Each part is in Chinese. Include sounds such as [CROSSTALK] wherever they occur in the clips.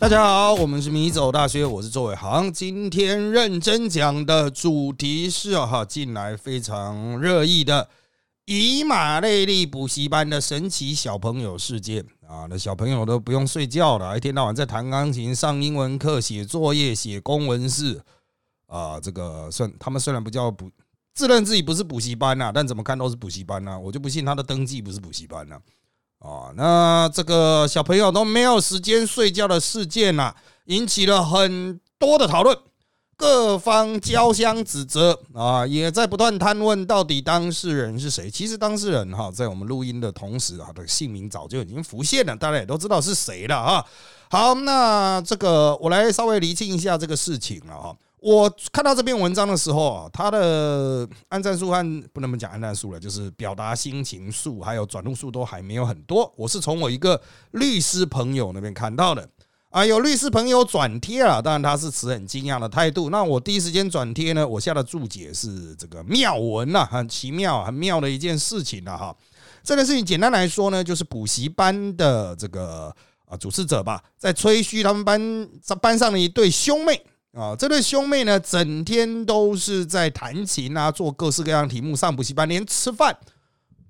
大家好，我们是米走大学，我是周伟航。今天认真讲的主题是哈，近来非常热议的以马内利补习班的神奇小朋友事件啊！那小朋友都不用睡觉了，一天到晚在弹钢琴、上英文课、写作业、写公文式啊。这个算他们虽然不叫补，自认自己不是补习班呐，但怎么看都是补习班呐。我就不信他的登记不是补习班呐。啊，哦那这个小朋友都没有时间睡觉的事件呐，引起了很多的讨论，各方交相指责啊，也在不断探问到底当事人是谁。其实当事人哈，在我们录音的同时啊，的姓名早就已经浮现了，大家也都知道是谁了啊。好，那这个我来稍微厘清一下这个事情了哈。我看到这篇文章的时候啊，他的按赞数和不能讲按赞数了，就是表达心情数还有转录数都还没有很多。我是从我一个律师朋友那边看到的啊，有律师朋友转贴了，当然他是持很惊讶的态度。那我第一时间转贴呢，我下的注解是这个妙文呐，很奇妙、很妙的一件事情了哈。这件事情简单来说呢，就是补习班的这个啊主持者吧，在吹嘘他们班班上的一对兄妹。啊，这对兄妹呢，整天都是在弹琴啊，做各式各样题目，上补习班，连吃饭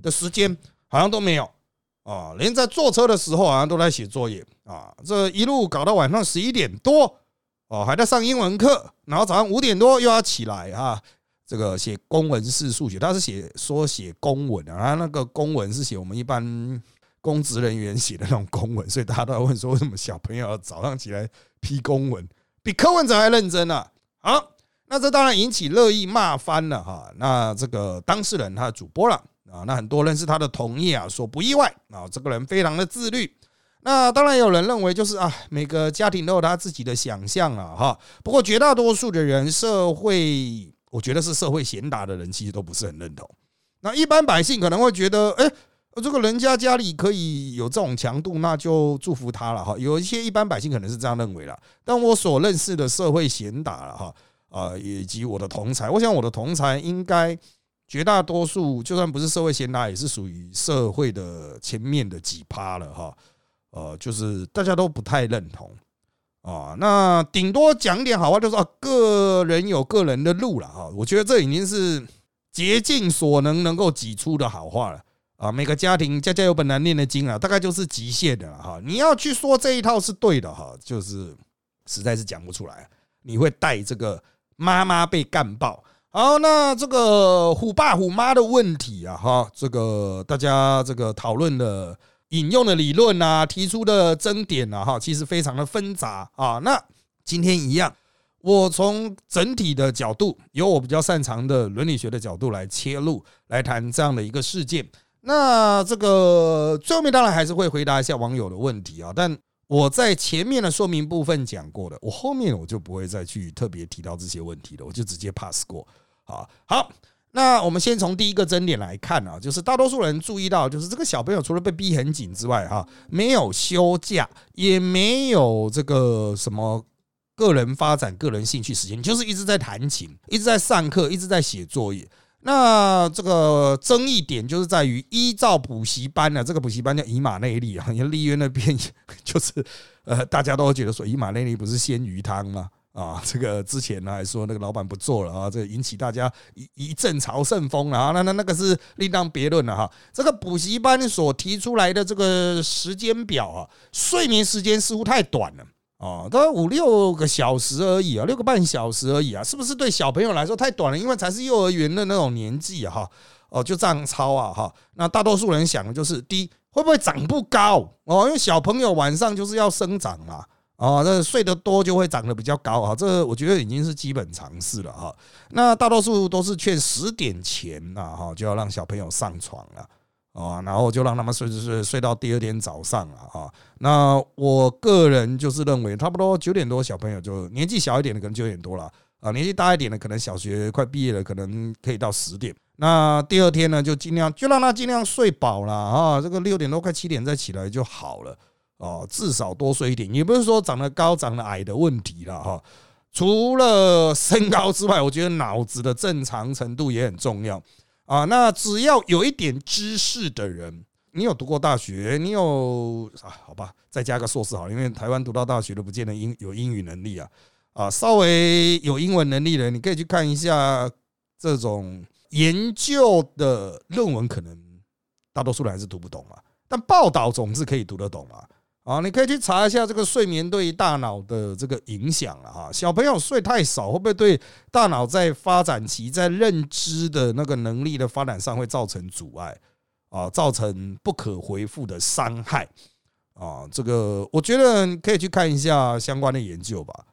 的时间好像都没有啊，连在坐车的时候好像都在写作业啊，这一路搞到晚上十一点多哦，还在上英文课，然后早上五点多又要起来啊，这个写公文式数学，他是写说写公文啊，他那个公文是写我们一般公职人员写的那种公文，所以大家都在问说，为什么小朋友早上起来批公文？比柯文哲还认真呢。好，那这当然引起热议骂翻了哈。那这个当事人他的主播了啊，那很多人是他的同意啊，说不意外啊，这个人非常的自律。那当然有人认为就是啊，每个家庭都有他自己的想象啊哈。不过绝大多数的人，社会我觉得是社会贤达的人，其实都不是很认同。那一般百姓可能会觉得，哎。这个人家家里可以有这种强度，那就祝福他了哈。有一些一般百姓可能是这样认为了，但我所认识的社会贤达了哈啊，以及我的同才，我想我的同才应该绝大多数，就算不是社会贤达，也是属于社会的前面的几趴了哈。呃，就是大家都不太认同啊。那顶多讲点好话，就说个人有个人的路了哈。我觉得这已经是竭尽所能能够挤出的好话了。啊，每个家庭家家有本难念的经啊，大概就是极限的了哈。你要去说这一套是对的哈，就是实在是讲不出来，你会带这个妈妈被干爆。好，那这个虎爸虎妈的问题啊，哈，这个大家这个讨论的引用的理论啊，提出的争点啊，哈，其实非常的纷杂啊。那今天一样，我从整体的角度，由我比较擅长的伦理学的角度来切入，来谈这样的一个事件。那这个最后面当然还是会回答一下网友的问题啊，但我在前面的说明部分讲过的，我后面我就不会再去特别提到这些问题了，我就直接 pass 过。好，好，那我们先从第一个争点来看啊，就是大多数人注意到，就是这个小朋友除了被逼很紧之外，哈，没有休假，也没有这个什么个人发展、个人兴趣时间，就是一直在弹琴，一直在上课，一直在写作业。那这个争议点就是在于依照补习班呢，这个补习班叫以马内利啊，因为利约那边就是呃，大家都觉得说以马内利不是鲜鱼汤吗？啊，这个之前呢还说那个老板不做了啊，这引起大家一一阵朝圣风啊，那那那个是另当别论了哈。这个补习班所提出来的这个时间表啊，睡眠时间似乎太短了。哦，都五六个小时而已啊，六个半小时而已啊，是不是对小朋友来说太短了？因为才是幼儿园的那种年纪哈，哦，就这样抄啊哈。那大多数人想的就是，第一会不会长不高哦？因为小朋友晚上就是要生长嘛，哦，那睡得多就会长得比较高啊。这我觉得已经是基本常识了哈。那大多数都是劝十点前呐哈，就要让小朋友上床了。啊，然后就让他们睡睡睡睡到第二天早上了哈。那我个人就是认为，差不多九点多小朋友就年纪小一点的可能九点多了啊，年纪大一点的可能小学快毕业了，可能可以到十点。那第二天呢，就尽量就让他尽量睡饱了啊，这个六点多快七点再起来就好了啊，至少多睡一点，也不是说长得高长得矮的问题了哈。除了身高之外，我觉得脑子的正常程度也很重要。啊，那只要有一点知识的人，你有读过大学，你有啊，好吧，再加个硕士好了，因为台湾读到大学都不见得英有英语能力啊啊，稍微有英文能力的人，你可以去看一下这种研究的论文，可能大多数人还是读不懂啊，但报道总是可以读得懂啊。啊，你可以去查一下这个睡眠对于大脑的这个影响了哈。小朋友睡太少，会不会对大脑在发展期、在认知的那个能力的发展上会造成阻碍啊？造成不可回复的伤害啊？这个我觉得可以去看一下相关的研究吧。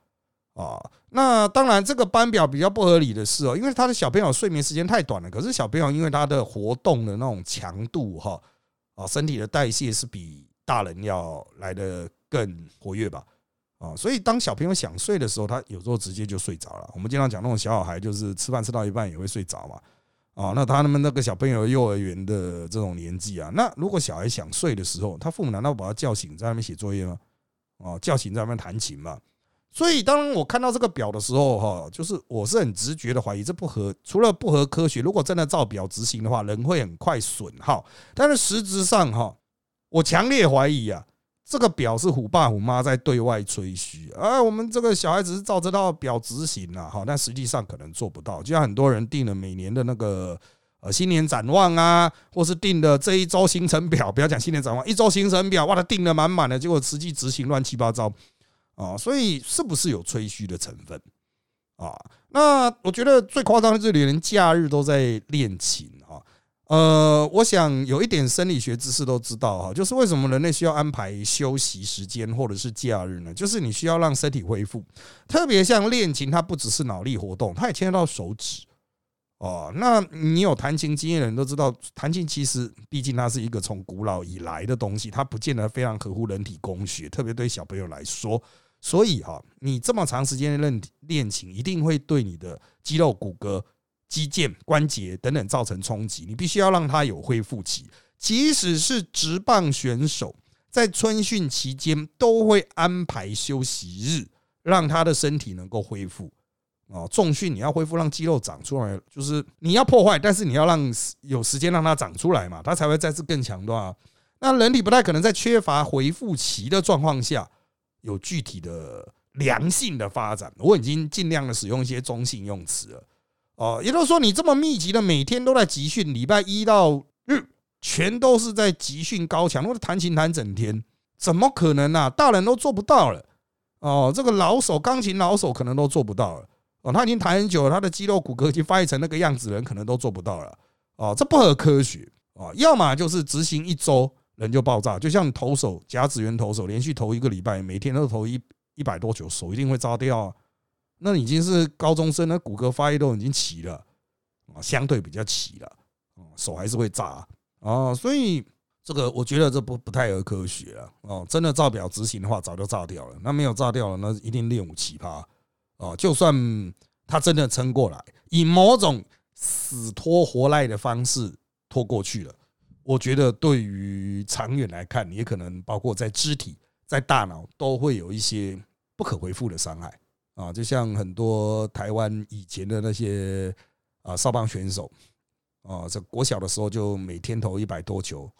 啊，那当然这个班表比较不合理的是哦，因为他的小朋友睡眠时间太短了，可是小朋友因为他的活动的那种强度哈啊，身体的代谢是比。大人要来的更活跃吧，啊，所以当小朋友想睡的时候，他有时候直接就睡着了。我们经常讲那种小小孩，就是吃饭吃到一半也会睡着嘛，啊，那他们那个小朋友幼儿园的这种年纪啊，那如果小孩想睡的时候，他父母难道把他叫醒在那边写作业吗？啊，叫醒在那边弹琴吗？所以当我看到这个表的时候，哈，就是我是很直觉的怀疑这不合，除了不合科学，如果真的照表执行的话，人会很快损耗。但是实质上，哈。我强烈怀疑啊，这个表是虎爸虎妈在对外吹嘘，啊，我们这个小孩子是照这套表执行了，哈，但实际上可能做不到。就像很多人定了每年的那个呃新年展望啊，或是定的这一周行程表，不要讲新年展望，一周行程表，哇，他定的满满的，结果实际执行乱七八糟啊，所以是不是有吹嘘的成分啊？那我觉得最夸张的，是连假日都在练琴。呃，我想有一点生理学知识都知道哈，就是为什么人类需要安排休息时间或者是假日呢？就是你需要让身体恢复，特别像练琴，它不只是脑力活动，它也牵涉到手指哦。那你有弹琴经验的人都知道，弹琴其实毕竟它是一个从古老以来的东西，它不见得非常合乎人体工学，特别对小朋友来说。所以哈，你这么长时间练练琴，一定会对你的肌肉骨骼。肌腱、关节等等造成冲击，你必须要让他有恢复期。即使是直棒选手，在春训期间都会安排休息日，让他的身体能够恢复。哦，重训你要恢复，让肌肉长出来，就是你要破坏，但是你要让有时间让它长出来嘛，它才会再次更强壮、啊。那人体不太可能在缺乏恢复期的状况下有具体的良性的发展。我已经尽量的使用一些中性用词了。哦，也就是说，你这么密集的每天都在集训，礼拜一到日全都是在集训高强，或者弹琴弹整天，怎么可能呢？大人都做不到了。哦，这个老手钢琴老手可能都做不到了。哦，他已经弹很久了，他的肌肉骨骼已经发育成那个样子，人可能都做不到了。哦，这不合科学。哦，要么就是执行一周人就爆炸，就像投手甲子园投手连续投一个礼拜，每天都投一一百多球，手一定会炸掉。那已经是高中生，那骨骼发育都已经齐了啊，相对比较齐了手还是会炸啊，所以这个我觉得这不不太合科学了哦。真的照表执行的话，早就炸掉了。那没有炸掉了，那一定练武奇葩啊！就算他真的撑过来，以某种死拖活赖的方式拖过去了，我觉得对于长远来看，也可能包括在肢体、在大脑都会有一些不可回复的伤害。啊，就像很多台湾以前的那些啊少棒选手啊，在国小的时候就每天投一百多球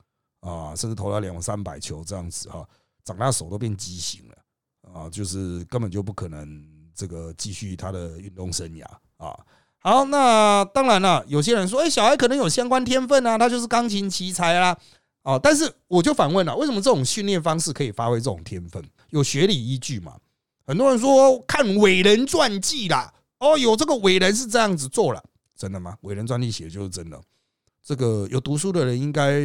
啊，甚至投了两三百球这样子哈，长大手都变畸形了啊，就是根本就不可能这个继续他的运动生涯啊。好，那当然了，有些人说，哎，小孩可能有相关天分啊，他就是钢琴奇才啦，哦，但是我就反问了，为什么这种训练方式可以发挥这种天分？有学理依据嘛？很多人说看伟人传记啦，哦，有这个伟人是这样子做了，真的吗？伟人传记写的就是真的。这个有读书的人应该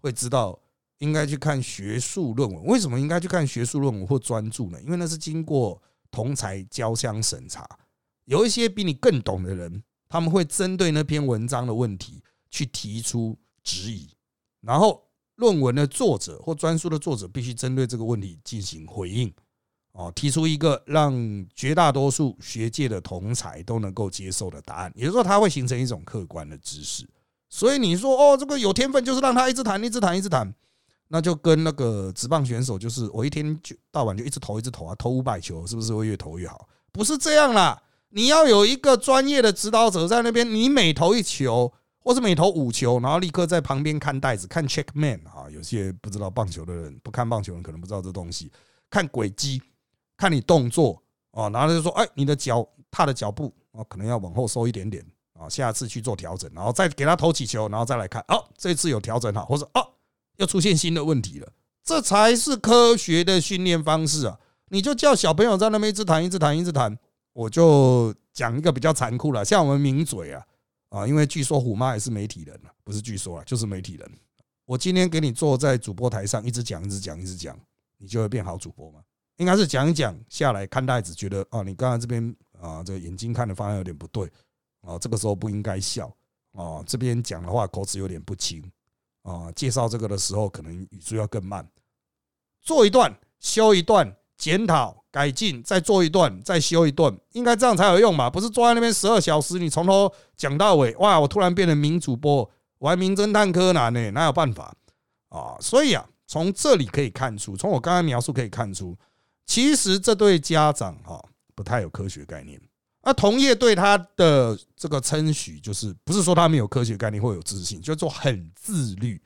会知道，应该去看学术论文。为什么应该去看学术论文或专著呢？因为那是经过同才交相审查，有一些比你更懂的人，他们会针对那篇文章的问题去提出质疑，然后论文的作者或专书的作者必须针对这个问题进行回应。哦，提出一个让绝大多数学界的同才都能够接受的答案，也就是说，它会形成一种客观的知识。所以你说，哦，这个有天分就是让他一直弹，一直弹，一直弹，那就跟那个职棒选手，就是我一天就到晚就一直投，一直投啊，投五百球，是不是会越投越好？不是这样啦，你要有一个专业的指导者在那边，你每投一球。或是每投五球，然后立刻在旁边看袋子看 check man 啊，有些不知道棒球的人不看棒球人可能不知道这东西，看轨迹，看你动作啊，然后就说哎，你的脚踏的脚步啊，可能要往后收一点点啊，下次去做调整，然后再给他投几球，然后再来看，哦，这次有调整好，或者哦，又出现新的问题了，这才是科学的训练方式啊！你就叫小朋友在那边一直弹，一直弹，一直弹，我就讲一个比较残酷了，像我们名嘴啊。啊，因为据说虎妈也是媒体人不是据说啊，就是媒体人。我今天给你坐在主播台上，一直讲，一直讲，一直讲，你就会变好主播吗？应该是讲一讲下来看袋子，觉得哦，你刚才这边啊，这个眼睛看的方向有点不对啊，这个时候不应该笑啊，这边讲的话口齿有点不清。啊，介绍这个的时候可能语速要更慢，做一段，修一段。检讨、改进，再做一段，再修一段，应该这样才有用嘛？不是坐在那边十二小时，你从头讲到尾，哇！我突然变成名主播，我还名侦探柯南呢，哪有办法啊？所以啊，从这里可以看出，从我刚才描述可以看出，其实这对家长哈不太有科学概念。那同业对他的这个称许，就是不是说他没有科学概念或有自信，就做很自律。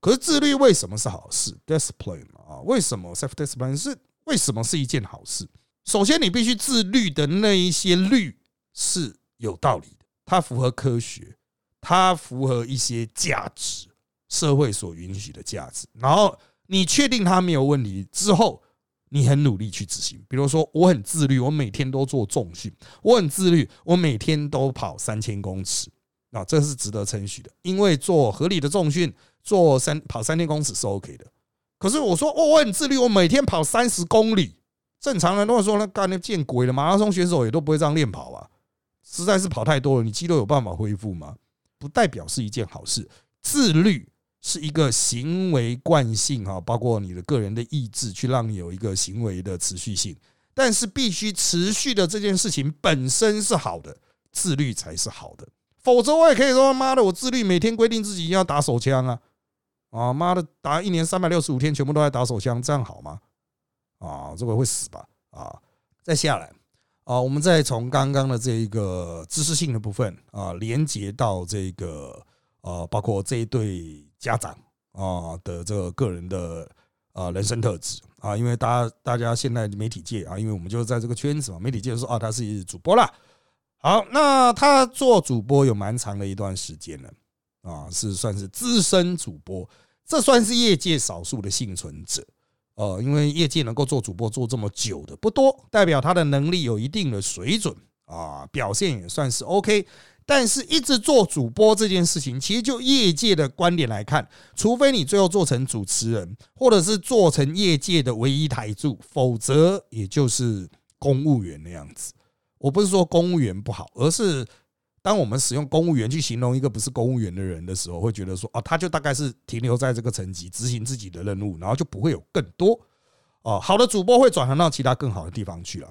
可是自律为什么是好事？Discipline 啊，为什么 self discipline 是？为什么是一件好事？首先，你必须自律的那一些律是有道理的，它符合科学，它符合一些价值，社会所允许的价值。然后你确定它没有问题之后，你很努力去执行。比如说，我很自律，我每天都做重训；我很自律，我每天都跑三千公尺。啊，这是值得称许的，因为做合理的重训，做三跑三千公尺是 OK 的。可是我说，哦，我很自律，我每天跑三十公里。正常人如果说那干那见鬼了，马拉松选手也都不会这样练跑啊，实在是跑太多了，你肌肉有办法恢复吗？不代表是一件好事。自律是一个行为惯性哈，包括你的个人的意志，去让你有一个行为的持续性。但是必须持续的这件事情本身是好的，自律才是好的。否则我也可以说，妈的，我自律，每天规定自己要打手枪啊。啊妈的，打一年三百六十五天，全部都在打手枪，这样好吗？啊，这个会死吧？啊，再下来啊，我们再从刚刚的这一个知识性的部分啊，连接到这个呃，包括这一对家长啊的这个个人的啊人生特质啊，因为大家大家现在媒体界啊，因为我们就是在这个圈子嘛，媒体界说啊，他是主播啦。好，那他做主播有蛮长的一段时间了。啊，是算是资深主播，这算是业界少数的幸存者。呃，因为业界能够做主播做这么久的不多，代表他的能力有一定的水准啊，表现也算是 OK。但是，一直做主播这件事情，其实就业界的观点来看，除非你最后做成主持人，或者是做成业界的唯一台柱，否则也就是公务员那样子。我不是说公务员不好，而是。当我们使用公务员去形容一个不是公务员的人的时候，会觉得说啊，他就大概是停留在这个层级，执行自己的任务，然后就不会有更多哦。好的主播会转行到其他更好的地方去了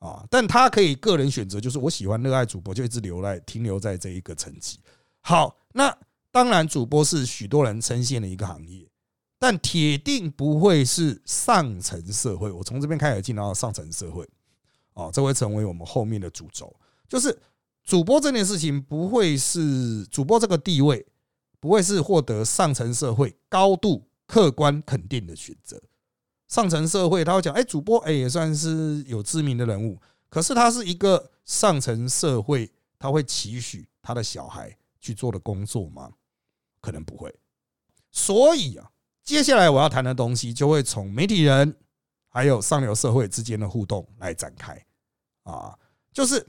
啊，但他可以个人选择，就是我喜欢热爱主播，就一直留在停留在这一个层级。好，那当然主播是许多人称羡的一个行业，但铁定不会是上层社会。我从这边开始进到上层社会哦，这会成为我们后面的主轴，就是。主播这件事情不会是主播这个地位，不会是获得上层社会高度客观肯定的选择。上层社会他会讲，哎，主播哎也算是有知名的人物，可是他是一个上层社会，他会期许他的小孩去做的工作吗？可能不会。所以啊，接下来我要谈的东西就会从媒体人还有上流社会之间的互动来展开啊，就是。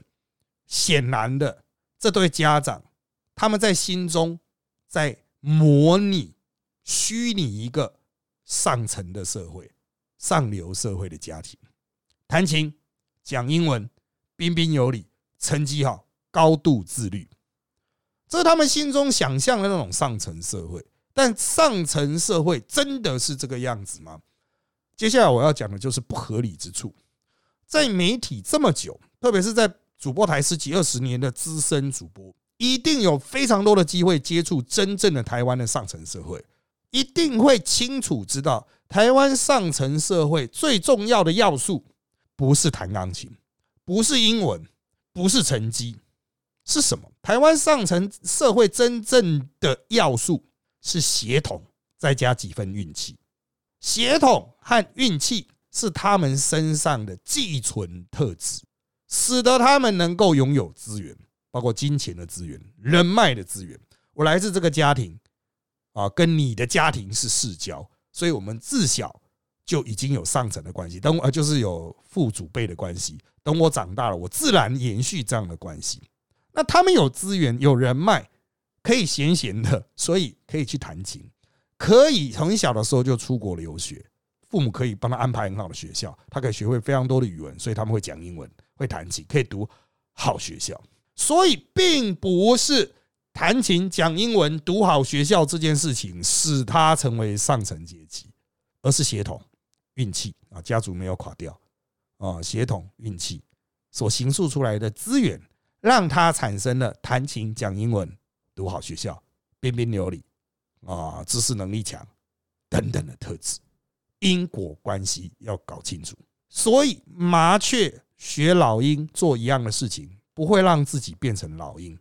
显然的，这对家长他们在心中在模拟虚拟一个上层的社会、上流社会的家庭，弹琴、讲英文、彬彬有礼、成绩好、高度自律，这是他们心中想象的那种上层社会。但上层社会真的是这个样子吗？接下来我要讲的就是不合理之处。在媒体这么久，特别是在主播台十几二十年的资深主播，一定有非常多的机会接触真正的台湾的上层社会，一定会清楚知道台湾上层社会最重要的要素不是弹钢琴，不是英文，不是成绩，是什么？台湾上层社会真正的要素是协同，再加几分运气。协同和运气是他们身上的寄存特质，使得他们能够拥有资源，包括金钱的资源、人脉的资源。我来自这个家庭啊，跟你的家庭是世交，所以我们自小就已经有上层的关系，等我就是有父祖辈的关系。等我长大了，我自然延续这样的关系。那他们有资源、有人脉，可以闲闲的，所以可以去弹琴，可以从小的时候就出国留学，父母可以帮他安排很好的学校，他可以学会非常多的语文，所以他们会讲英文、会弹琴，可以读好学校。所以，并不是弹琴、讲英文、读好学校这件事情使他成为上层阶级，而是协同运气啊，家族没有垮掉啊，协同运气所形塑出来的资源。让他产生了弹琴、讲英文、读好学校、彬彬有礼啊、知识能力强等等的特质，因果关系要搞清楚。所以麻雀学老鹰做一样的事情，不会让自己变成老鹰，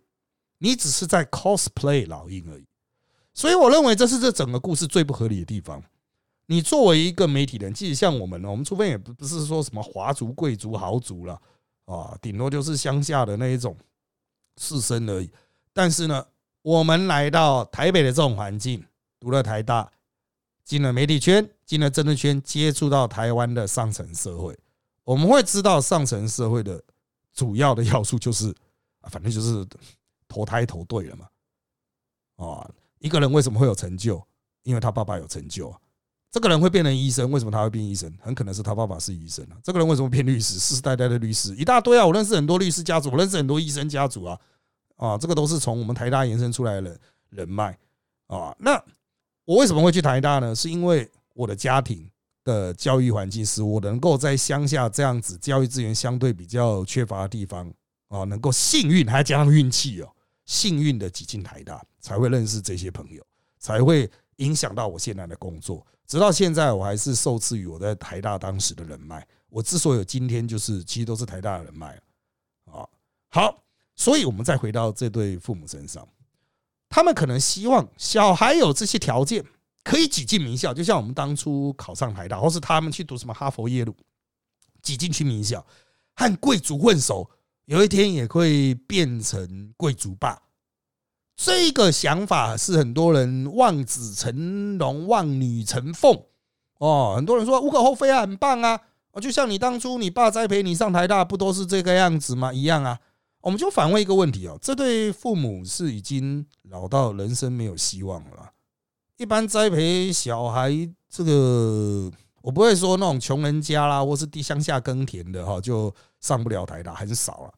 你只是在 cosplay 老鹰而已。所以我认为这是这整个故事最不合理的地方。你作为一个媒体人，即使像我们，我们除非也不不是说什么华族、贵族、豪族了。啊，顶多就是乡下的那一种士绅而已。但是呢，我们来到台北的这种环境，读了台大，进了媒体圈，进了政治圈，接触到台湾的上层社会，我们会知道上层社会的主要的要素就是，反正就是投胎投对了嘛。啊，一个人为什么会有成就？因为他爸爸有成就啊。这个人会变成医生，为什么他会变医生？很可能是他爸爸是医生啊。这个人为什么变律师？世世代代的律师一大堆啊！我认识很多律师家族，我认识很多医生家族啊。啊，这个都是从我们台大延伸出来的人脉啊。那我为什么会去台大呢？是因为我的家庭的教育环境使我能够在乡下这样子教育资源相对比较缺乏的地方啊，能够幸运还加上运气哦，幸运的挤进台大，才会认识这些朋友，才会影响到我现在的工作。直到现在，我还是受制于我在台大当时的人脉。我之所以有今天，就是其实都是台大的人脉啊。好，所以我们再回到这对父母身上，他们可能希望小孩有这些条件，可以挤进名校，就像我们当初考上台大，或是他们去读什么哈佛、耶鲁，挤进去名校，和贵族混熟，有一天也会变成贵族爸。这个想法是很多人望子成龙、望女成凤哦。很多人说无可厚非啊，很棒啊。就像你当初你爸栽培你上台大，不都是这个样子吗？一样啊。我们就反问一个问题哦：这对父母是已经老到人生没有希望了？一般栽培小孩，这个我不会说那种穷人家啦，或是地乡下耕田的哈，就上不了台大，很少了。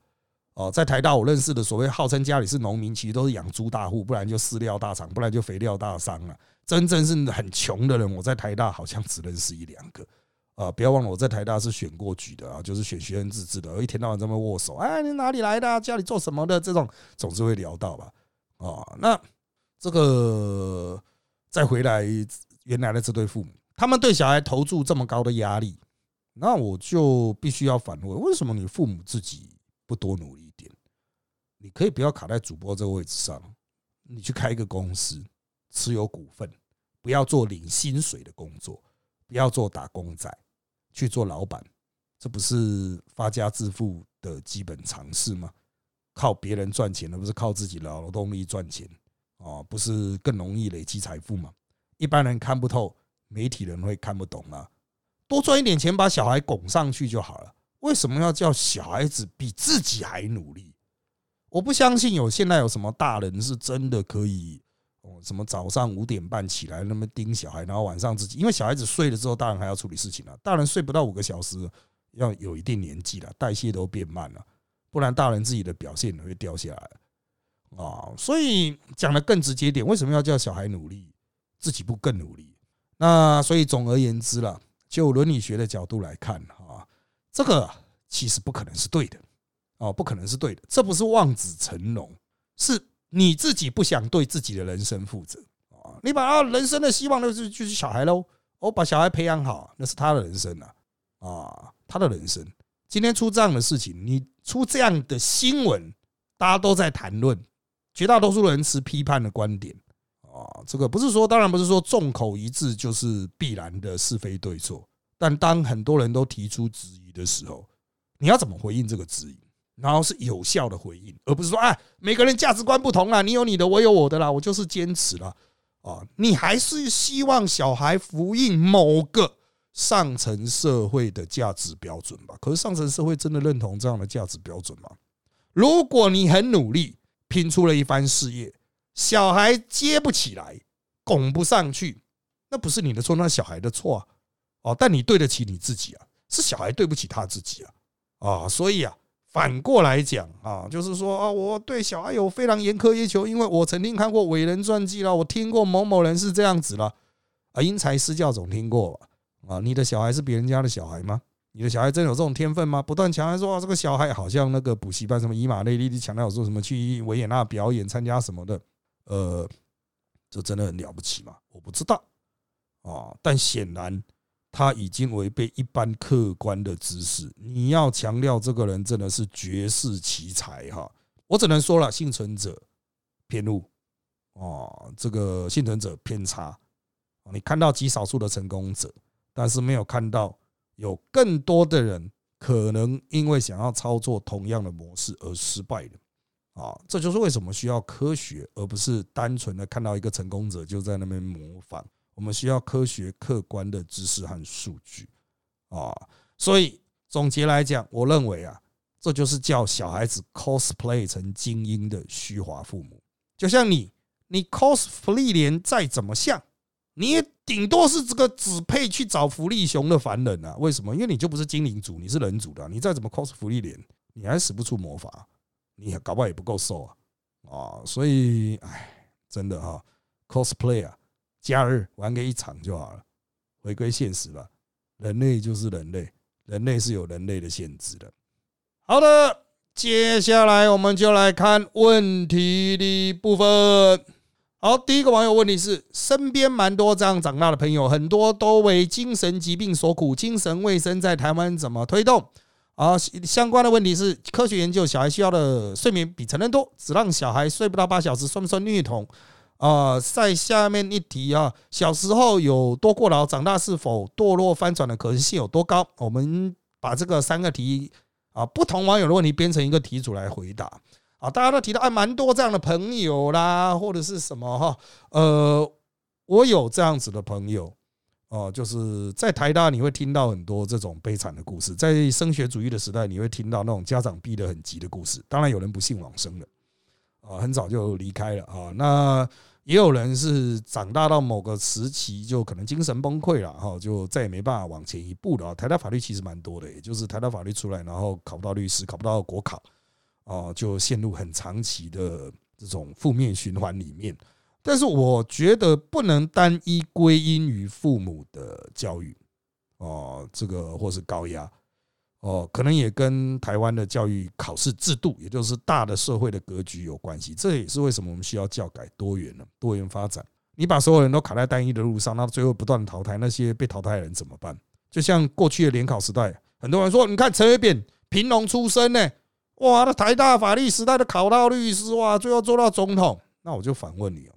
哦，在台大我认识的所谓号称家里是农民，其实都是养猪大户，不然就饲料大厂，不然就肥料大商啊。真正是很穷的人，我在台大好像只认识一两个。啊，不要忘了我在台大是选过举的啊，就是选学生自治的，一天到晚这么握手，哎，你哪里来的？家里做什么的？这种总是会聊到吧？啊，那这个再回来原来的这对父母，他们对小孩投注这么高的压力，那我就必须要反问：为什么你父母自己？不多努力，你可以不要卡在主播这个位置上，你去开一个公司，持有股份，不要做领薪水的工作，不要做打工仔，去做老板，这不是发家致富的基本常识吗？靠别人赚钱，而不是靠自己劳动力赚钱啊，不是更容易累积财富吗？一般人看不透，媒体人会看不懂啊。多赚一点钱，把小孩拱上去就好了。为什么要叫小孩子比自己还努力？我不相信有现在有什么大人是真的可以哦，什么早上五点半起来那么盯小孩，然后晚上自己，因为小孩子睡了之后，大人还要处理事情啊。大人睡不到五个小时，要有一定年纪了，代谢都变慢了，不然大人自己的表现会掉下来啊。所以讲的更直接点，为什么要叫小孩努力，自己不更努力？那所以总而言之了，就伦理学的角度来看啊。这个其实不可能是对的，哦，不可能是对的。这不是望子成龙，是你自己不想对自己的人生负责啊！你把啊人生的希望都是就是小孩喽，我把小孩培养好，那是他的人生啊，啊，他的人生。今天出这样的事情，你出这样的新闻，大家都在谈论，绝大多数人持批判的观点啊。这个不是说，当然不是说众口一致就是必然的是非对错。但当很多人都提出质疑的时候，你要怎么回应这个质疑？然后是有效的回应，而不是说啊，每个人价值观不同啦，你有你的，我有我的啦，我就是坚持了啊。你还是希望小孩服应某个上层社会的价值标准吧？可是上层社会真的认同这样的价值标准吗？如果你很努力拼出了一番事业，小孩接不起来，拱不上去，那不是你的错，那小孩的错啊。哦，但你对得起你自己啊，是小孩对不起他自己啊啊，所以啊。反过来讲啊，就是说啊，我对小孩有非常严苛要求，因为我曾经看过伟人传记了，我听过某某人是这样子了啊，因材施教总听过吧？啊，你的小孩是别人家的小孩吗？你的小孩真有这种天分吗？不断强调说这个小孩好像那个补习班什么以马内利，强调说什么去维也纳表演参加什么的，呃，这真的很了不起吗？我不知道啊，但显然。他已经违背一般客观的知识，你要强调这个人真的是绝世奇才哈，我只能说了，幸存者偏误。哦，这个幸存者偏差，你看到极少数的成功者，但是没有看到有更多的人可能因为想要操作同样的模式而失败的。啊，这就是为什么需要科学，而不是单纯的看到一个成功者就在那边模仿。我们需要科学客观的知识和数据啊，所以总结来讲，我认为啊，这就是叫小孩子 cosplay 成精英的虚华父母。就像你，你 cos 福利莲再怎么像，你也顶多是这个只配去找福利熊的凡人啊。为什么？因为你就不是精灵族，你是人族的。你再怎么 cos 福利莲，你还使不出魔法，你搞不好也不够瘦啊啊！所以，哎，真的哈，cosplay 啊。假日玩个一场就好了，回归现实吧。人类就是人类，人类是有人类的限制的。好的，接下来我们就来看问题的部分。好，第一个网友问题是：身边蛮多这样长大的朋友，很多都为精神疾病所苦，精神卫生在台湾怎么推动？啊，相关的问题是：科学研究小孩需要的睡眠比成人多，只让小孩睡不到八小时，算不算虐童？啊，在下面一题啊，小时候有多过劳，长大是否堕落翻转的可能性有多高？我们把这个三个题啊，不同网友的问题编成一个题组来回答啊。大家都提到啊，蛮多这样的朋友啦，或者是什么哈？呃，我有这样子的朋友哦，就是在台大你会听到很多这种悲惨的故事，在升学主义的时代，你会听到那种家长逼得很急的故事。当然有人不幸往生了啊，很早就离开了啊。那也有人是长大到某个时期就可能精神崩溃了哈，就再也没办法往前一步了。台大法律其实蛮多的，也就是台大法律出来，然后考不到律师，考不到国考，啊，就陷入很长期的这种负面循环里面。但是我觉得不能单一归因于父母的教育，哦，这个或是高压。哦，可能也跟台湾的教育考试制度，也就是大的社会的格局有关系。这也是为什么我们需要教改多元了？多元发展。你把所有人都卡在单一的路上，那最后不断淘汰那些被淘汰的人怎么办？就像过去的联考时代，很多人说，你看陈水扁平农出身呢，哇，那台大法律时代的考到律师，哇，最后做到总统。那我就反问你哦，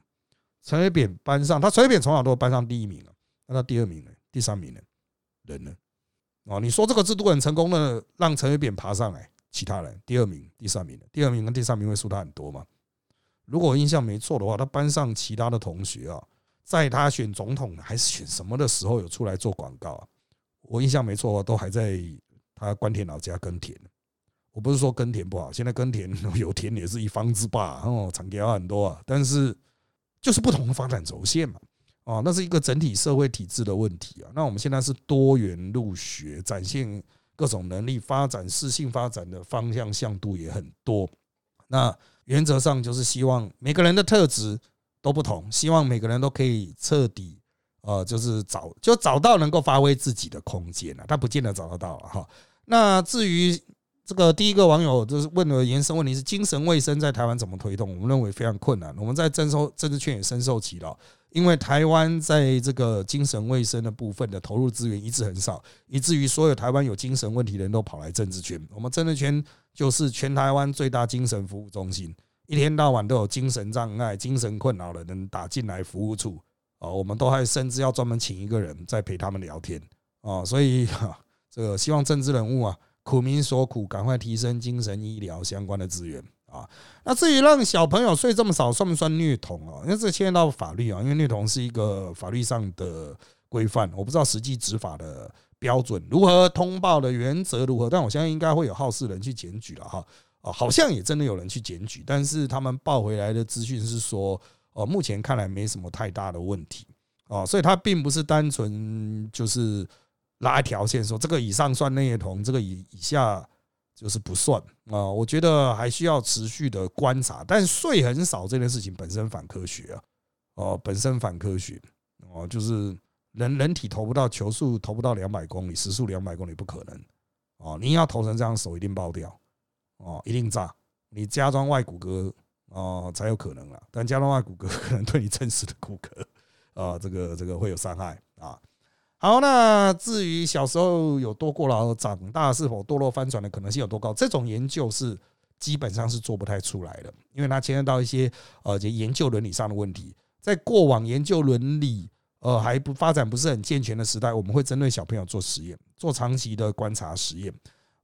陈水扁班上，他陈水扁从小都班上第一名了，那他第二名呢？第三名呢？人呢？哦，你说这个制度很成功的，让陈水扁爬上来，其他人第二名、第三名的，第二名跟第三名会输他很多吗？如果我印象没错的话，他班上其他的同学啊，在他选总统还是选什么的时候，有出来做广告啊？我印象没错，都还在他关田老家耕田。我不是说耕田不好，现在耕田 [LAUGHS] 有田也是一方之霸哦，产业很多啊，但是就是不同的发展轴线嘛。哦，那是一个整体社会体制的问题啊。那我们现在是多元入学，展现各种能力发展、适性发展的方向向度也很多。那原则上就是希望每个人的特质都不同，希望每个人都可以彻底呃，就是找就找到能够发挥自己的空间啊。他不见得找得到了哈。那至于这个第一个网友就是问的延伸问题是精神卫生在台湾怎么推动？我们认为非常困难。我们在征收政治圈也深受其扰。因为台湾在这个精神卫生的部分的投入资源一直很少，以至于所有台湾有精神问题的人都跑来政治圈。我们政治圈就是全台湾最大精神服务中心，一天到晚都有精神障碍、精神困扰的人打进来服务处。哦，我们都还甚至要专门请一个人在陪他们聊天。哦，所以这个希望政治人物啊，苦民所苦，赶快提升精神医疗相关的资源。啊。那至于让小朋友睡这么少，算不算虐童啊？因为这牵涉到法律啊，因为虐童是一个法律上的规范，我不知道实际执法的标准如何，通报的原则如何，但我相信应该会有好事人去检举了哈。哦，好像也真的有人去检举，但是他们报回来的资讯是说，哦，目前看来没什么太大的问题哦，所以他并不是单纯就是拉一条线说这个以上算虐童，这个以以下就是不算啊。我觉得还需要持续的观察，但睡很少这件事情本身反科学啊，哦，本身反科学哦，就是人人体投不到球速，投不到两百公里，时速两百公里不可能哦，你要投成这样，手一定爆掉。哦，一定炸！你加装外骨骼哦，才有可能了。但加装外骨骼可能对你真实的骨骼啊，这个这个会有伤害啊。好，那至于小时候有多过劳，长大是否堕落翻转的可能性有多高？这种研究是基本上是做不太出来的，因为它牵涉到一些呃，研究伦理上的问题。在过往研究伦理呃还不发展不是很健全的时代，我们会针对小朋友做实验，做长期的观察实验。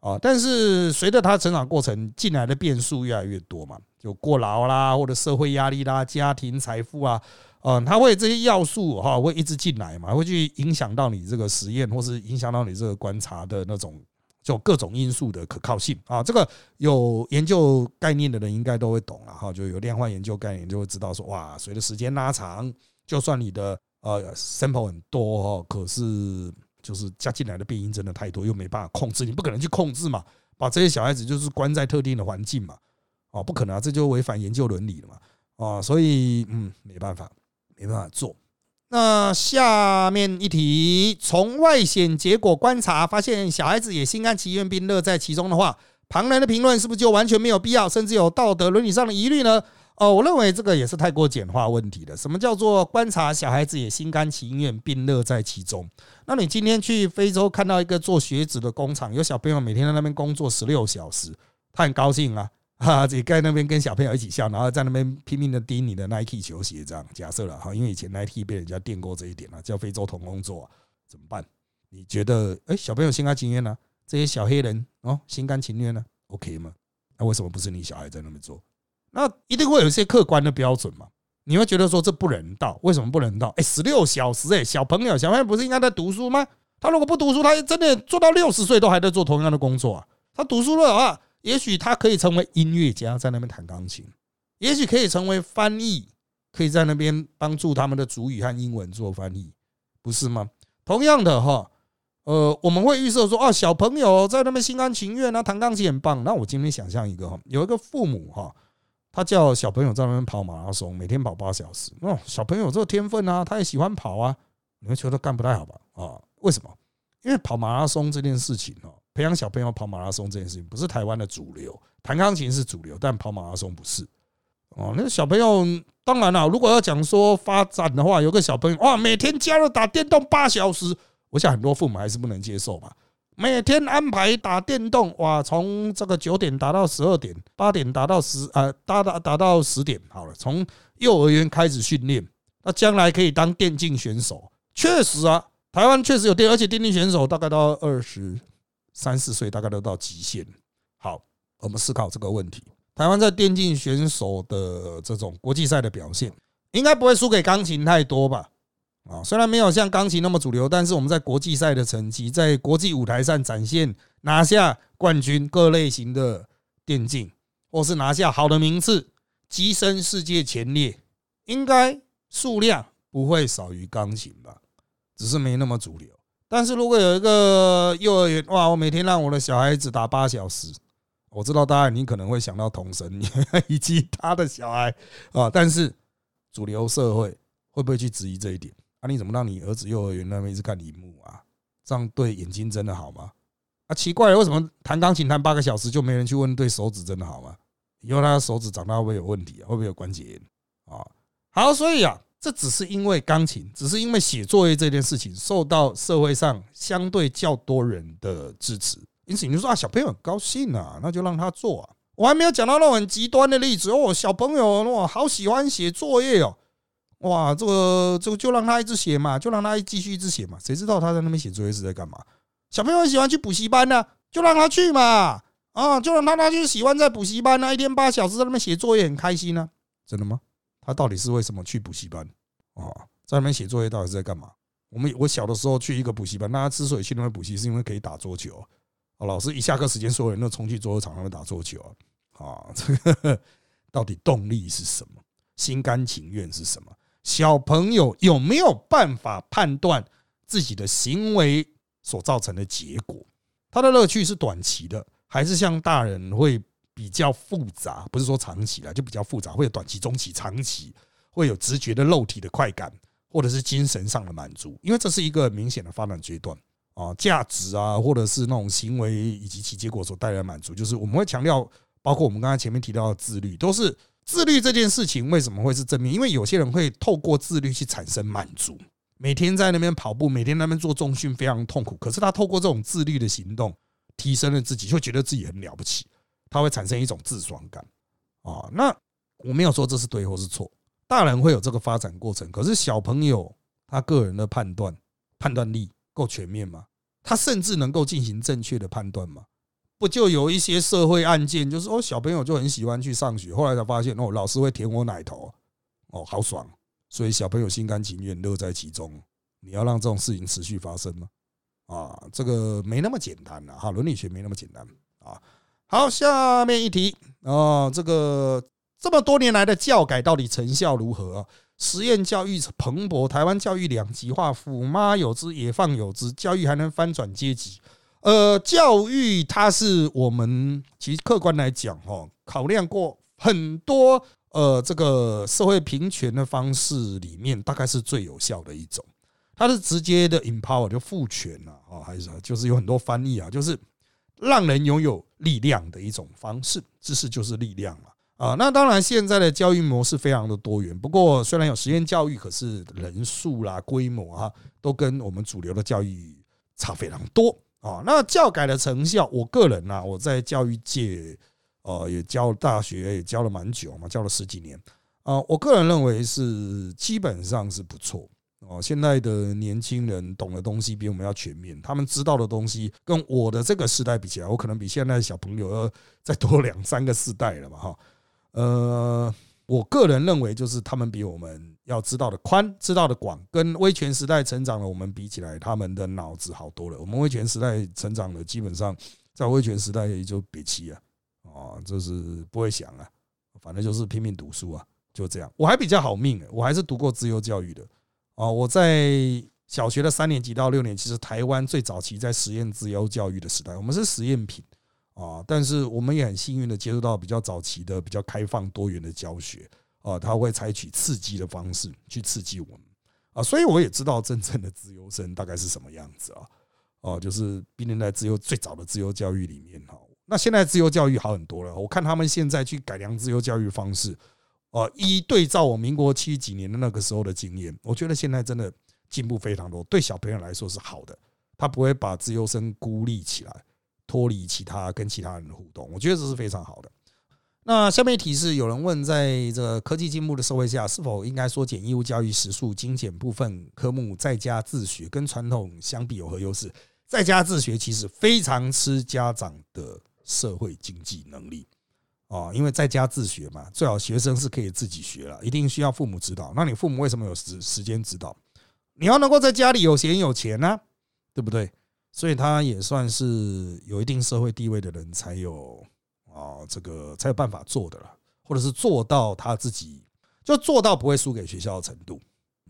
啊，但是随着他成长过程进来的变数越来越多嘛，就过劳啦，或者社会压力啦、家庭财富啊，嗯，他会这些要素哈会一直进来嘛，会去影响到你这个实验，或是影响到你这个观察的那种，就各种因素的可靠性啊。这个有研究概念的人应该都会懂了哈，就有量化研究概念就会知道说，哇，随着时间拉长，就算你的呃 sample 很多哈，可是。就是加进来的变音真的太多，又没办法控制，你不可能去控制嘛，把这些小孩子就是关在特定的环境嘛，哦，不可能啊，这就违反研究伦理了嘛，啊，所以嗯，没办法，没办法做。那下面一题，从外显结果观察，发现小孩子也心甘情愿并乐在其中的话，旁人的评论是不是就完全没有必要，甚至有道德伦理上的疑虑呢？哦，我认为这个也是太过简化问题了。什么叫做观察小孩子也心甘情愿并乐在其中？那你今天去非洲看到一个做鞋子的工厂，有小朋友每天在那边工作十六小时，他很高兴啊，哈，自己在那边跟小朋友一起笑，然后在那边拼命的盯你的 Nike 球鞋，这样假设了哈，因为以前 Nike 被人家电过这一点了，叫非洲童工做，怎么办？你觉得，哎，小朋友心甘情愿呢？这些小黑人哦，心甘情愿呢？OK 吗？那为什么不是你小孩在那边做？那一定会有一些客观的标准嘛？你会觉得说这不人道？为什么不人道？哎，十六小时哎，小朋友，小朋友不是应该在读书吗？他如果不读书，他真的做到六十岁都还在做同样的工作啊？他读书了啊，也许他可以成为音乐家，在那边弹钢琴；，也许可以成为翻译，可以在那边帮助他们的主语和英文做翻译，不是吗？同样的哈，呃，我们会预设说，啊，小朋友在那边心甘情愿啊，弹钢琴很棒。那我今天想象一个哈，有一个父母哈。他叫小朋友在那边跑马拉松，每天跑八小时。哦，小朋友这个天分啊，他也喜欢跑啊。你们觉得干不太好吧？啊，为什么？因为跑马拉松这件事情哦，培养小朋友跑马拉松这件事情不是台湾的主流。弹钢琴是主流，但跑马拉松不是。哦，那小朋友当然了，如果要讲说发展的话，有个小朋友哇，每天加入打电动八小时，我想很多父母还是不能接受吧。每天安排打电动，哇，从这个九点打到十二点，八点打到十，啊，打打打到十点，好了，从幼儿园开始训练，那将来可以当电竞选手。确实啊，台湾确实有电，而且电竞选手大概到二十三四岁，大概都到极限。好，我们思考这个问题：台湾在电竞选手的这种国际赛的表现，应该不会输给钢琴太多吧？啊，虽然没有像钢琴那么主流，但是我们在国际赛的成绩，在国际舞台上展现拿下冠军，各类型的电竞，或是拿下好的名次，跻身世界前列，应该数量不会少于钢琴吧？只是没那么主流。但是如果有一个幼儿园，哇，我每天让我的小孩子打八小时，我知道大家你可能会想到童神 [LAUGHS] 以及他的小孩啊，但是主流社会会不会去质疑这一点？啊你怎么让你儿子幼儿园那边一直看荧幕啊？这样对眼睛真的好吗？啊，奇怪，为什么弹钢琴弹八个小时就没人去问对手指真的好吗？以后他的手指长大会不会有问题啊？会不会有关节炎啊？好，所以啊，这只是因为钢琴，只是因为写作业这件事情受到社会上相对较多人的支持，因此你就说啊，小朋友很高兴啊，那就让他做啊。我还没有讲到那种很极端的例子哦，小朋友哇，好喜欢写作业哦，哇，这个这个就让他一直写嘛，就让他继续一直写嘛。谁知道他在那边写作业是在干嘛？小朋友喜欢去补习班呢，就让他去嘛，啊，就让他他就喜欢在补习班那一天八小时在那边写作业很开心呢。真的吗？他到底是为什么去补习班啊？在那边写作业到底是在干嘛？我们我小的时候去一个补习班，那他之所以去那边补习，是因为可以打桌球。啊，老师一下课时间，所有人都冲去桌球场上面打桌球啊！啊，这个到底动力是什么？心甘情愿是什么？小朋友有没有办法判断自己的行为所造成的结果？他的乐趣是短期的，还是像大人会比较复杂？不是说长期了，就比较复杂，会有短期、中期、长期，会有直觉的肉体的快感。或者是精神上的满足，因为这是一个明显的发展阶段啊，价值啊，或者是那种行为以及其结果所带来的满足，就是我们会强调，包括我们刚才前面提到的自律，都是自律这件事情为什么会是正面？因为有些人会透过自律去产生满足，每天在那边跑步，每天那边做重训非常痛苦，可是他透过这种自律的行动，提升了自己，就觉得自己很了不起，他会产生一种自爽感啊。那我没有说这是对或是错。大人会有这个发展过程，可是小朋友他个人的判断判断力够全面吗？他甚至能够进行正确的判断吗？不就有一些社会案件，就是哦，小朋友就很喜欢去上学，后来才发现哦，老师会舔我奶头，哦，好爽，所以小朋友心甘情愿乐在其中。你要让这种事情持续发生吗？啊，这个没那么简单了哈，伦理学没那么简单啊。好，下面一题啊，这个。这么多年来的教改到底成效如何啊？实验教育蓬勃，台湾教育两极化，虎妈有之，野放有之，教育还能翻转阶级？呃，教育它是我们其实客观来讲，哈，考量过很多呃这个社会平权的方式里面，大概是最有效的一种。它是直接的 empower 就赋权了啊，还是就是有很多翻译啊，就是让人拥有力量的一种方式。知识就是力量嘛。啊，那当然，现在的教育模式非常的多元。不过，虽然有实验教育，可是人数啦、规模啊，都跟我们主流的教育差非常多啊。那教改的成效，我个人呢，我在教育界，呃，也教大学，也教了蛮久嘛，教了十几年啊。我个人认为是基本上是不错哦。现在的年轻人懂的东西比我们要全面，他们知道的东西跟我的这个时代比起来，我可能比现在的小朋友要再多 [LAUGHS] 两三个世代了嘛，哈。呃，我个人认为，就是他们比我们要知道的宽，知道的广，跟威权时代成长的我们比起来，他们的脑子好多了。我们威权时代成长的，基本上在威权时代也就憋气啊，啊，就是不会想啊，反正就是拼命读书啊，就这样。我还比较好命，我还是读过自由教育的啊。我在小学的三年级到六年，其实台湾最早期在实验自由教育的时代，我们是实验品。啊，但是我们也很幸运的接触到比较早期的、比较开放多元的教学啊，他会采取刺激的方式去刺激我们啊，所以我也知道真正的自由生大概是什么样子啊，哦，就是毕竟在自由最早的自由教育里面哈。那现在自由教育好很多了，我看他们现在去改良自由教育方式，哦，一对照我民国七几年的那个时候的经验，我觉得现在真的进步非常多，对小朋友来说是好的，他不会把自由生孤立起来。脱离其他跟其他人的互动，我觉得这是非常好的。那下面提示有人问，在这科技进步的社会下，是否应该缩减义务教育时数，精简部分科目，在家自学，跟传统相比有何优势？在家自学其实非常吃家长的社会经济能力哦，因为在家自学嘛，最好学生是可以自己学了，一定需要父母指导。那你父母为什么有时时间指导？你要能够在家里有闲有钱呢，对不对？所以他也算是有一定社会地位的人才有啊，这个才有办法做的了，或者是做到他自己就做到不会输给学校的程度。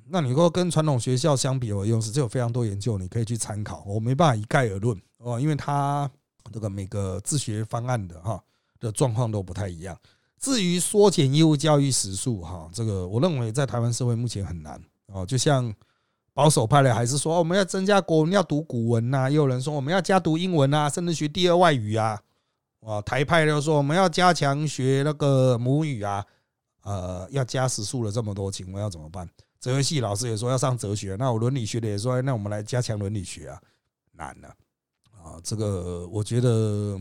那你说跟传统学校相比有优势，这有非常多研究你可以去参考。我没办法一概而论哦，因为他这个每个自学方案的哈的状况都不太一样。至于缩减义务教育时数哈，这个我认为在台湾社会目前很难哦，就像。保守派的还是说我们要增加国文，要读古文呐；也有人说我们要加读英文啊，甚至学第二外语啊。啊，台派的又说我们要加强学那个母语啊。呃，要加时数了这么多，请问要怎么办？哲学系老师也说要上哲学，那我伦理学的也说，那我们来加强伦理学啊，难了啊，这个我觉得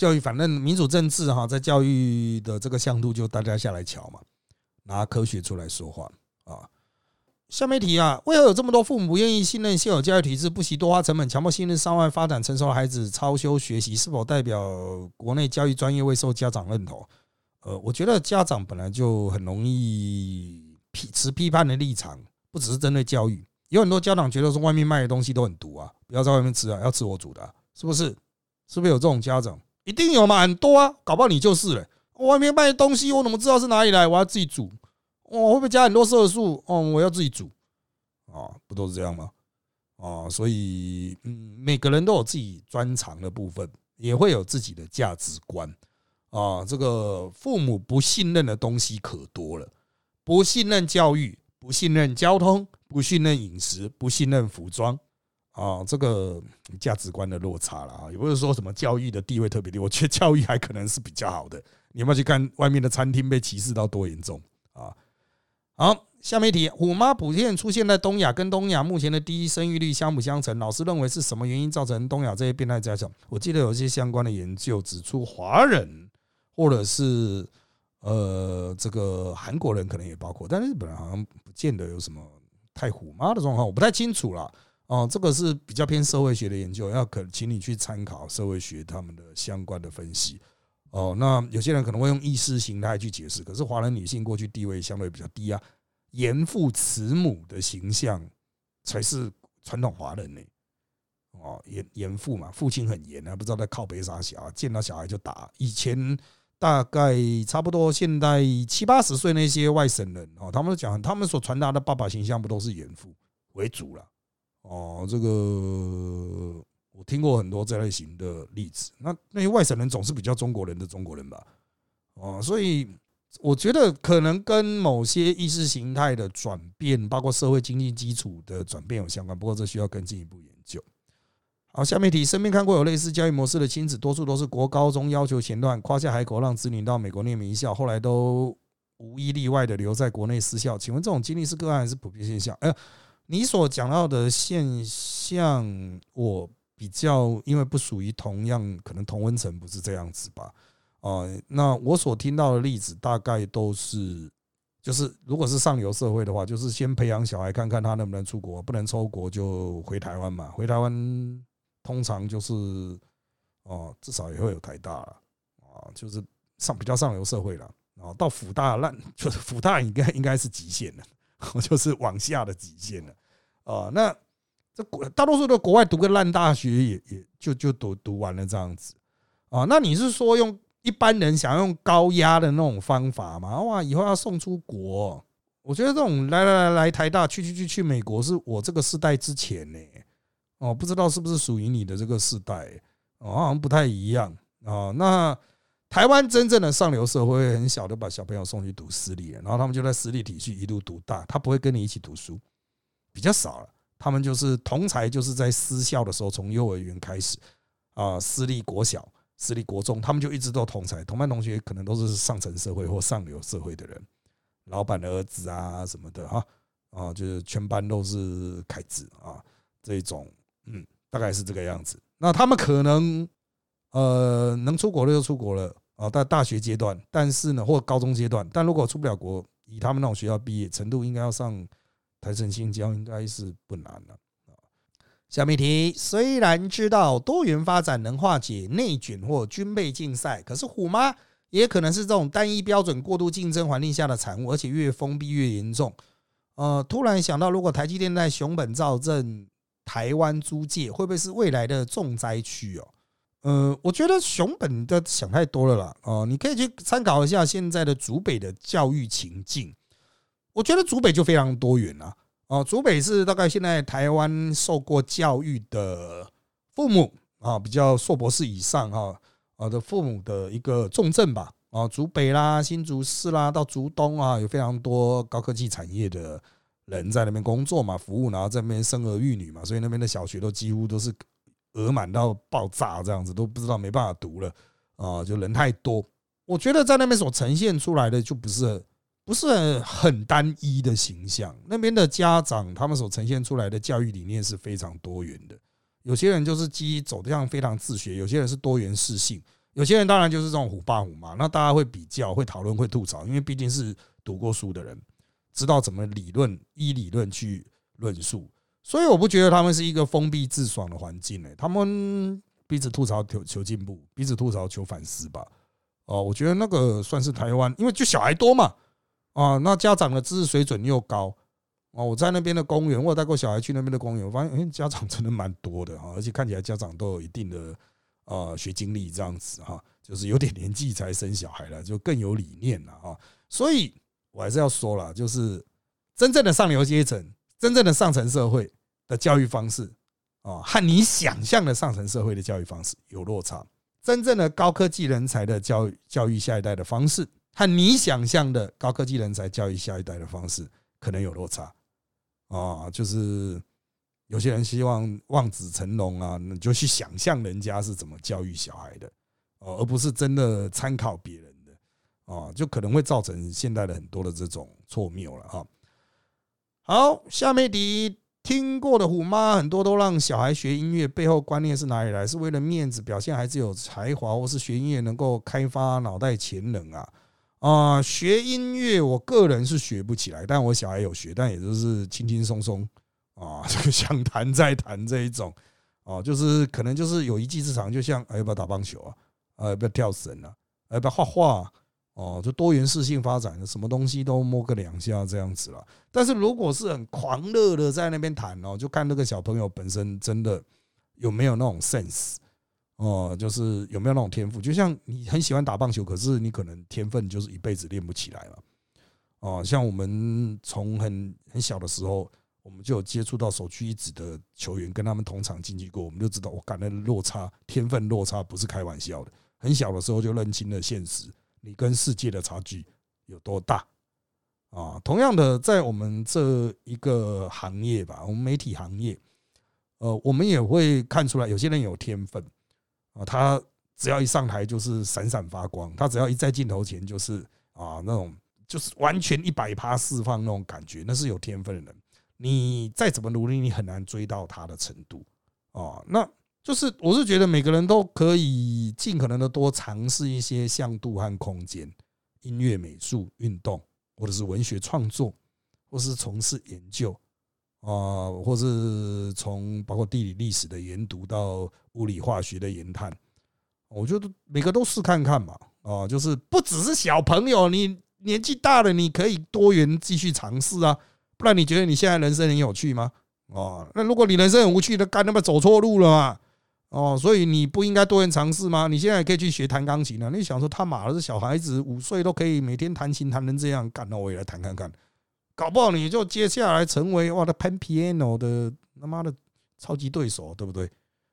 教育反正民主政治哈，在教育的这个向度就大家下来瞧嘛，拿科学出来说话啊。下面题啊，为何有这么多父母不愿意信任现有教育体制，不惜多花成本强迫信任上外发展成熟的孩子超修学习？是否代表国内教育专业未受家长认同？呃，我觉得家长本来就很容易批持批判的立场，不只是针对教育，有很多家长觉得说外面卖的东西都很毒啊，不要在外面吃啊，要吃我煮的，是不是？是不是有这种家长？一定有嘛，很多啊，搞不好你就是了。外面卖的东西，我怎么知道是哪里来？我要自己煮。哦，会不会加很多色素？哦，我要自己煮啊，不都是这样吗？啊，所以嗯，每个人都有自己专长的部分，也会有自己的价值观啊。这个父母不信任的东西可多了，不信任教育，不信任交通，不信任饮食，不信任服装啊。这个价值观的落差了啊，也不是说什么教育的地位特别低，我觉得教育还可能是比较好的。你有没有去看外面的餐厅被歧视到多严重啊？好，下面一题，虎妈普遍出现在东亚，跟东亚目前的低生育率相辅相成。老师认为是什么原因造成东亚这些变态家长？我记得有一些相关的研究指出，华人或者是呃这个韩国人可能也包括，但日本人好像不见得有什么太虎妈的状况，我不太清楚了。哦，这个是比较偏社会学的研究，要可请你去参考社会学他们的相关的分析。哦，那有些人可能会用意识形态去解释，可是华人女性过去地位相对比较低啊，严父慈母的形象才是传统华人呢。哦，严严父嘛，父亲很严啊，不知道在靠背啥小，见到小孩就打。以前大概差不多，现在七八十岁那些外省人哦，他们讲他们所传达的爸爸形象不都是严父为主了？哦，这个。我听过很多这类型的例子，那那些外省人总是比较中国人的中国人吧，哦，所以我觉得可能跟某些意识形态的转变，包括社会经济基础的转变有相关，不过这需要更进一步研究。好，下面题，身边看过有类似教育模式的亲子，多数都是国高中要求前段夸下海口，让子女到美国念名校，后来都无一例外的留在国内私校。请问这种经历是个案还是普遍现象？哎，你所讲到的现象，我。比较，因为不属于同样，可能同温层不是这样子吧？哦，那我所听到的例子大概都是，就是如果是上流社会的话，就是先培养小孩，看看他能不能出国，不能出国就回台湾嘛。回台湾通常就是哦，至少也会有台大了啊，就是上比较上流社会了。哦，到辅大烂，就是辅大应该应该是极限了，[LAUGHS] 就是往下的极限了。啊，那。这国大多数的国外读个烂大学也也就就读读完了这样子啊？那你是说用一般人想用高压的那种方法吗？哇，以后要送出国？我觉得这种来来来来台大去去去去美国是我这个世代之前呢哦，不知道是不是属于你的这个世代哦，好像不太一样啊。那台湾真正的上流社会很小的把小朋友送去读私立，然后他们就在私立体系一路读大，他不会跟你一起读书，比较少了。他们就是同才，就是在私校的时候，从幼儿园开始啊，私立国小、私立国中，他们就一直都同才，同班同学可能都是上层社会或上流社会的人，老板的儿子啊什么的哈啊，就是全班都是凯子啊，这种嗯，大概是这个样子。那他们可能呃能出国的就出国了啊，在大学阶段，但是呢，或高中阶段，但如果出不了国，以他们那种学校毕业程度，应该要上。台城新疆应该是不难了啊。下面题，虽然知道多元发展能化解内卷或军备竞赛，可是虎妈也可能是这种单一标准、过度竞争环境下的产物，而且越封闭越严重。呃，突然想到，如果台积电在熊本造镇台湾租界，会不会是未来的重灾区哦？呃，我觉得熊本的想太多了啦。哦，你可以去参考一下现在的竹北的教育情境。我觉得竹北就非常多元了哦，竹北是大概现在台湾受过教育的父母啊，比较硕博士以上哈啊的父母的一个重镇吧啊，竹北啦、新竹市啦，到竹东啊，有非常多高科技产业的人在那边工作嘛，服务，然后在那边生儿育女嘛，所以那边的小学都几乎都是额满到爆炸这样子，都不知道没办法读了啊，就人太多。我觉得在那边所呈现出来的就不是。不是很单一的形象，那边的家长他们所呈现出来的教育理念是非常多元的。有些人就是基走向非常自学，有些人是多元适性，有些人当然就是这种虎爸虎妈。那大家会比较、会讨论、会吐槽，因为毕竟是读过书的人，知道怎么理论依理论去论述。所以我不觉得他们是一个封闭自爽的环境诶，他们彼此吐槽求求进步，彼此吐槽求反思吧。哦，我觉得那个算是台湾，因为就小孩多嘛，啊，那家长的知识水准又高。哦，我在那边的公园，我带过小孩去那边的公园，我发现，哎，家长真的蛮多的哈，而且看起来家长都有一定的呃学经历，这样子哈，就是有点年纪才生小孩了，就更有理念了啊。所以我还是要说了，就是真正的上流阶层。真正的上层社会的教育方式啊，和你想象的上层社会的教育方式有落差。真正的高科技人才的教育教育下一代的方式，和你想象的高科技人才教育下一代的方式可能有落差啊。就是有些人希望望子成龙啊，你就去想象人家是怎么教育小孩的哦，而不是真的参考别人的啊，就可能会造成现代的很多的这种错谬了哈。好，下面的听过的虎妈很多都让小孩学音乐，背后观念是哪里来？是为了面子，表现孩子有才华，或是学音乐能够开发脑袋潜能啊？啊，学音乐我个人是学不起来，但我小孩有学，但也就是轻轻松松啊，[LAUGHS] 这个想弹再弹这一种啊，就是可能就是有一技之长，就像哎要不要打棒球啊，啊要不要跳绳啊，要不要画画？哦，就多元适性发展，什么东西都摸个两下这样子了。但是如果是很狂热的在那边弹哦，就看那个小朋友本身真的有没有那种 sense 哦，就是有没有那种天赋。就像你很喜欢打棒球，可是你可能天分就是一辈子练不起来了。哦，像我们从很很小的时候，我们就有接触到首屈一指的球员，跟他们同场竞技过，我们就知道我感的落差，天分落差不是开玩笑的。很小的时候就认清了现实。你跟世界的差距有多大啊？同样的，在我们这一个行业吧，我们媒体行业，呃，我们也会看出来，有些人有天分啊，他只要一上台就是闪闪发光，他只要一在镜头前就是啊，那种就是完全一百趴释放那种感觉，那是有天分的人。你再怎么努力，你很难追到他的程度啊。那就是，我是觉得每个人都可以尽可能的多尝试一些向度和空间，音乐、美术、运动，或者是文学创作，或是从事研究啊，或是从包括地理历史的研读到物理化学的研探，我觉得每个都试看看嘛啊，就是不只是小朋友，你年纪大了，你可以多元继续尝试啊，不然你觉得你现在人生很有趣吗？哦，那如果你人生很无趣，那干那么走错路了嘛？哦，所以你不应该多元尝试吗？你现在可以去学弹钢琴了。你想说他妈的，这小孩子五岁都可以每天弹琴弹成这样，干那我也来弹看看，搞不好你就接下来成为哇的 pen piano 的他妈的超级对手，对不对？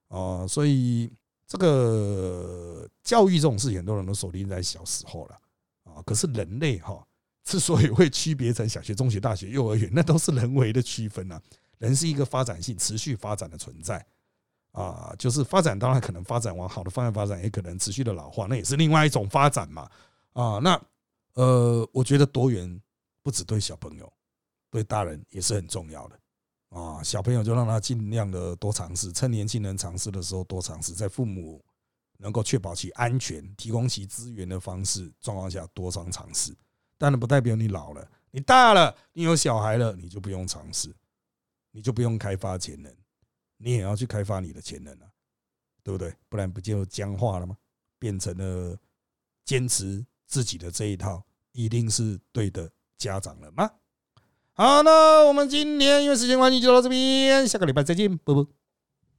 哦，所以这个教育这种事情，很多人都锁定在小时候了啊。可是人类哈，之所以会区别成小学、中学、大学、幼儿园，那都是人为的区分啊。人是一个发展性、持续发展的存在。啊，就是发展，当然可能发展往好的方向发展，也可能持续的老化，那也是另外一种发展嘛。啊，那呃，我觉得多元不只对小朋友，对大人也是很重要的。啊，小朋友就让他尽量的多尝试，趁年轻人尝试的时候多尝试，在父母能够确保其安全、提供其资源的方式状况下多尝尝试。当然不代表你老了，你大了，你有小孩了，你就不用尝试，你就不用开发潜能。你也要去开发你的潜能啊，对不对？不然不就僵化了吗？变成了坚持自己的这一套一定是对的家长了吗？好，那我们今天因为时间关系就到这边，下个礼拜再见，啵啵。